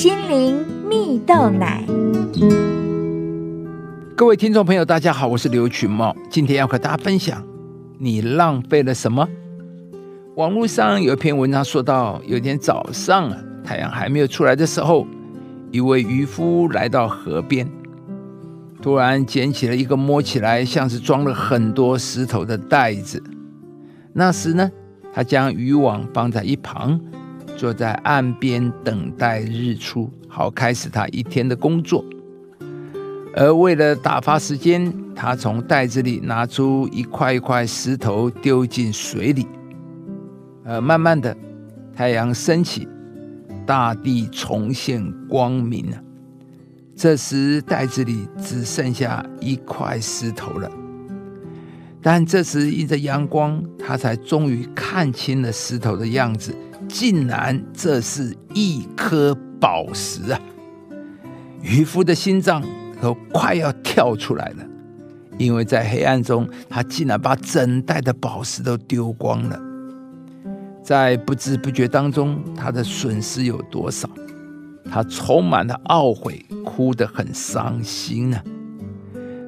心灵蜜豆奶。各位听众朋友，大家好，我是刘群茂，今天要和大家分享：你浪费了什么？网络上有一篇文章说到，有一天早上啊，太阳还没有出来的时候，一位渔夫来到河边，突然捡起了一个摸起来像是装了很多石头的袋子。那时呢，他将渔网放在一旁。坐在岸边等待日出，好开始他一天的工作。而为了打发时间，他从袋子里拿出一块一块石头丢进水里。呃，慢慢的，太阳升起，大地重现光明了。这时袋子里只剩下一块石头了。但这时迎着阳光，他才终于看清了石头的样子。竟然这是一颗宝石啊！渔夫的心脏都快要跳出来了，因为在黑暗中，他竟然把整袋的宝石都丢光了。在不知不觉当中，他的损失有多少？他充满了懊悔，哭得很伤心呢。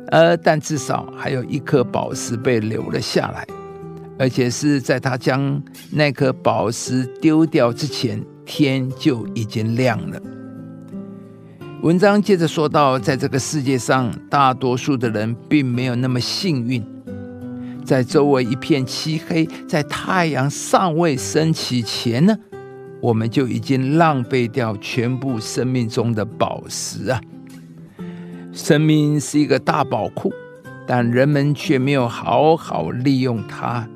呃，但至少还有一颗宝石被留了下来。而且是在他将那颗宝石丢掉之前，天就已经亮了。文章接着说到，在这个世界上，大多数的人并没有那么幸运，在周围一片漆黑，在太阳尚未升起前呢，我们就已经浪费掉全部生命中的宝石啊！生命是一个大宝库，但人们却没有好好利用它。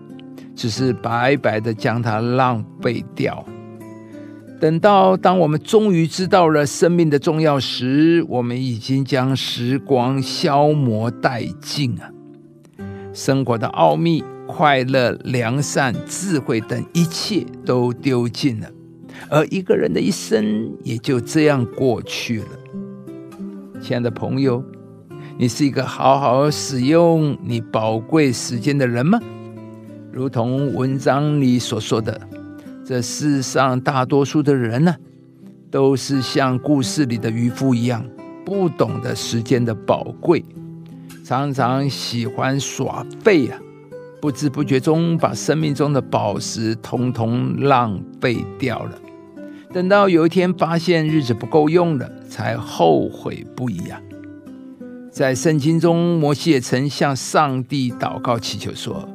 只是白白的将它浪费掉。等到当我们终于知道了生命的重要时，我们已经将时光消磨殆尽啊！生活的奥秘、快乐、良善、智慧等一切都丢尽了，而一个人的一生也就这样过去了。亲爱的朋友，你是一个好好使用你宝贵时间的人吗？如同文章里所说的，这世上大多数的人呢，都是像故事里的渔夫一样，不懂得时间的宝贵，常常喜欢耍废啊，不知不觉中把生命中的宝石通通浪费掉了。等到有一天发现日子不够用了，才后悔不已啊。在圣经中，摩西也曾向上帝祷告祈求说。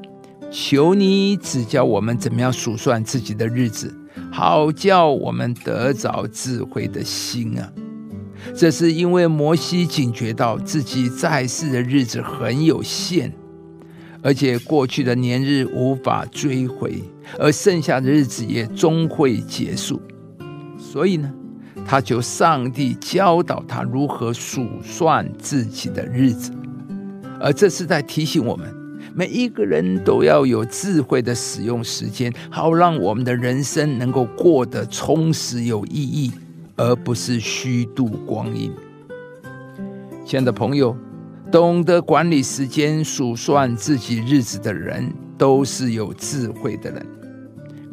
求你指教我们怎么样数算自己的日子，好叫我们得着智慧的心啊！这是因为摩西警觉到自己在世的日子很有限，而且过去的年日无法追回，而剩下的日子也终会结束。所以呢，他求上帝教导他如何数算自己的日子，而这是在提醒我们。每一个人都要有智慧的使用时间，好让我们的人生能够过得充实有意义，而不是虚度光阴。亲爱的朋友，懂得管理时间、数算自己日子的人，都是有智慧的人。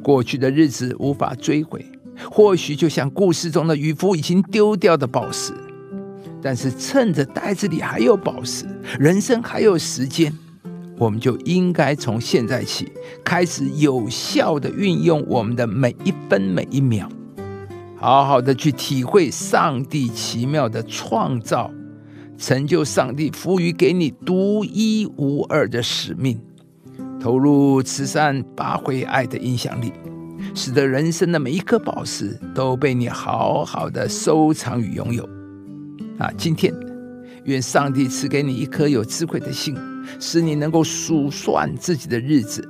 过去的日子无法追回，或许就像故事中的渔夫已经丢掉的宝石，但是趁着袋子里还有宝石，人生还有时间。我们就应该从现在起开始有效的运用我们的每一分每一秒，好好的去体会上帝奇妙的创造，成就上帝赋予给你独一无二的使命，投入慈善，发挥爱的影响力，使得人生的每一颗宝石都被你好好的收藏与拥有。啊，今天愿上帝赐给你一颗有智慧的心。使你能够数算自己的日子，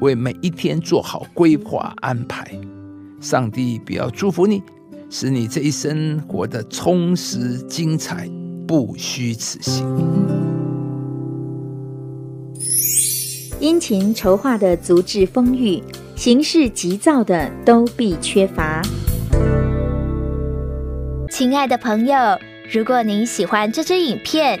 为每一天做好规划安排。上帝必要祝福你，使你这一生活得充实精彩，不虚此行。殷勤筹划的足智丰裕，行事急躁的都必缺乏。亲爱的朋友，如果您喜欢这支影片，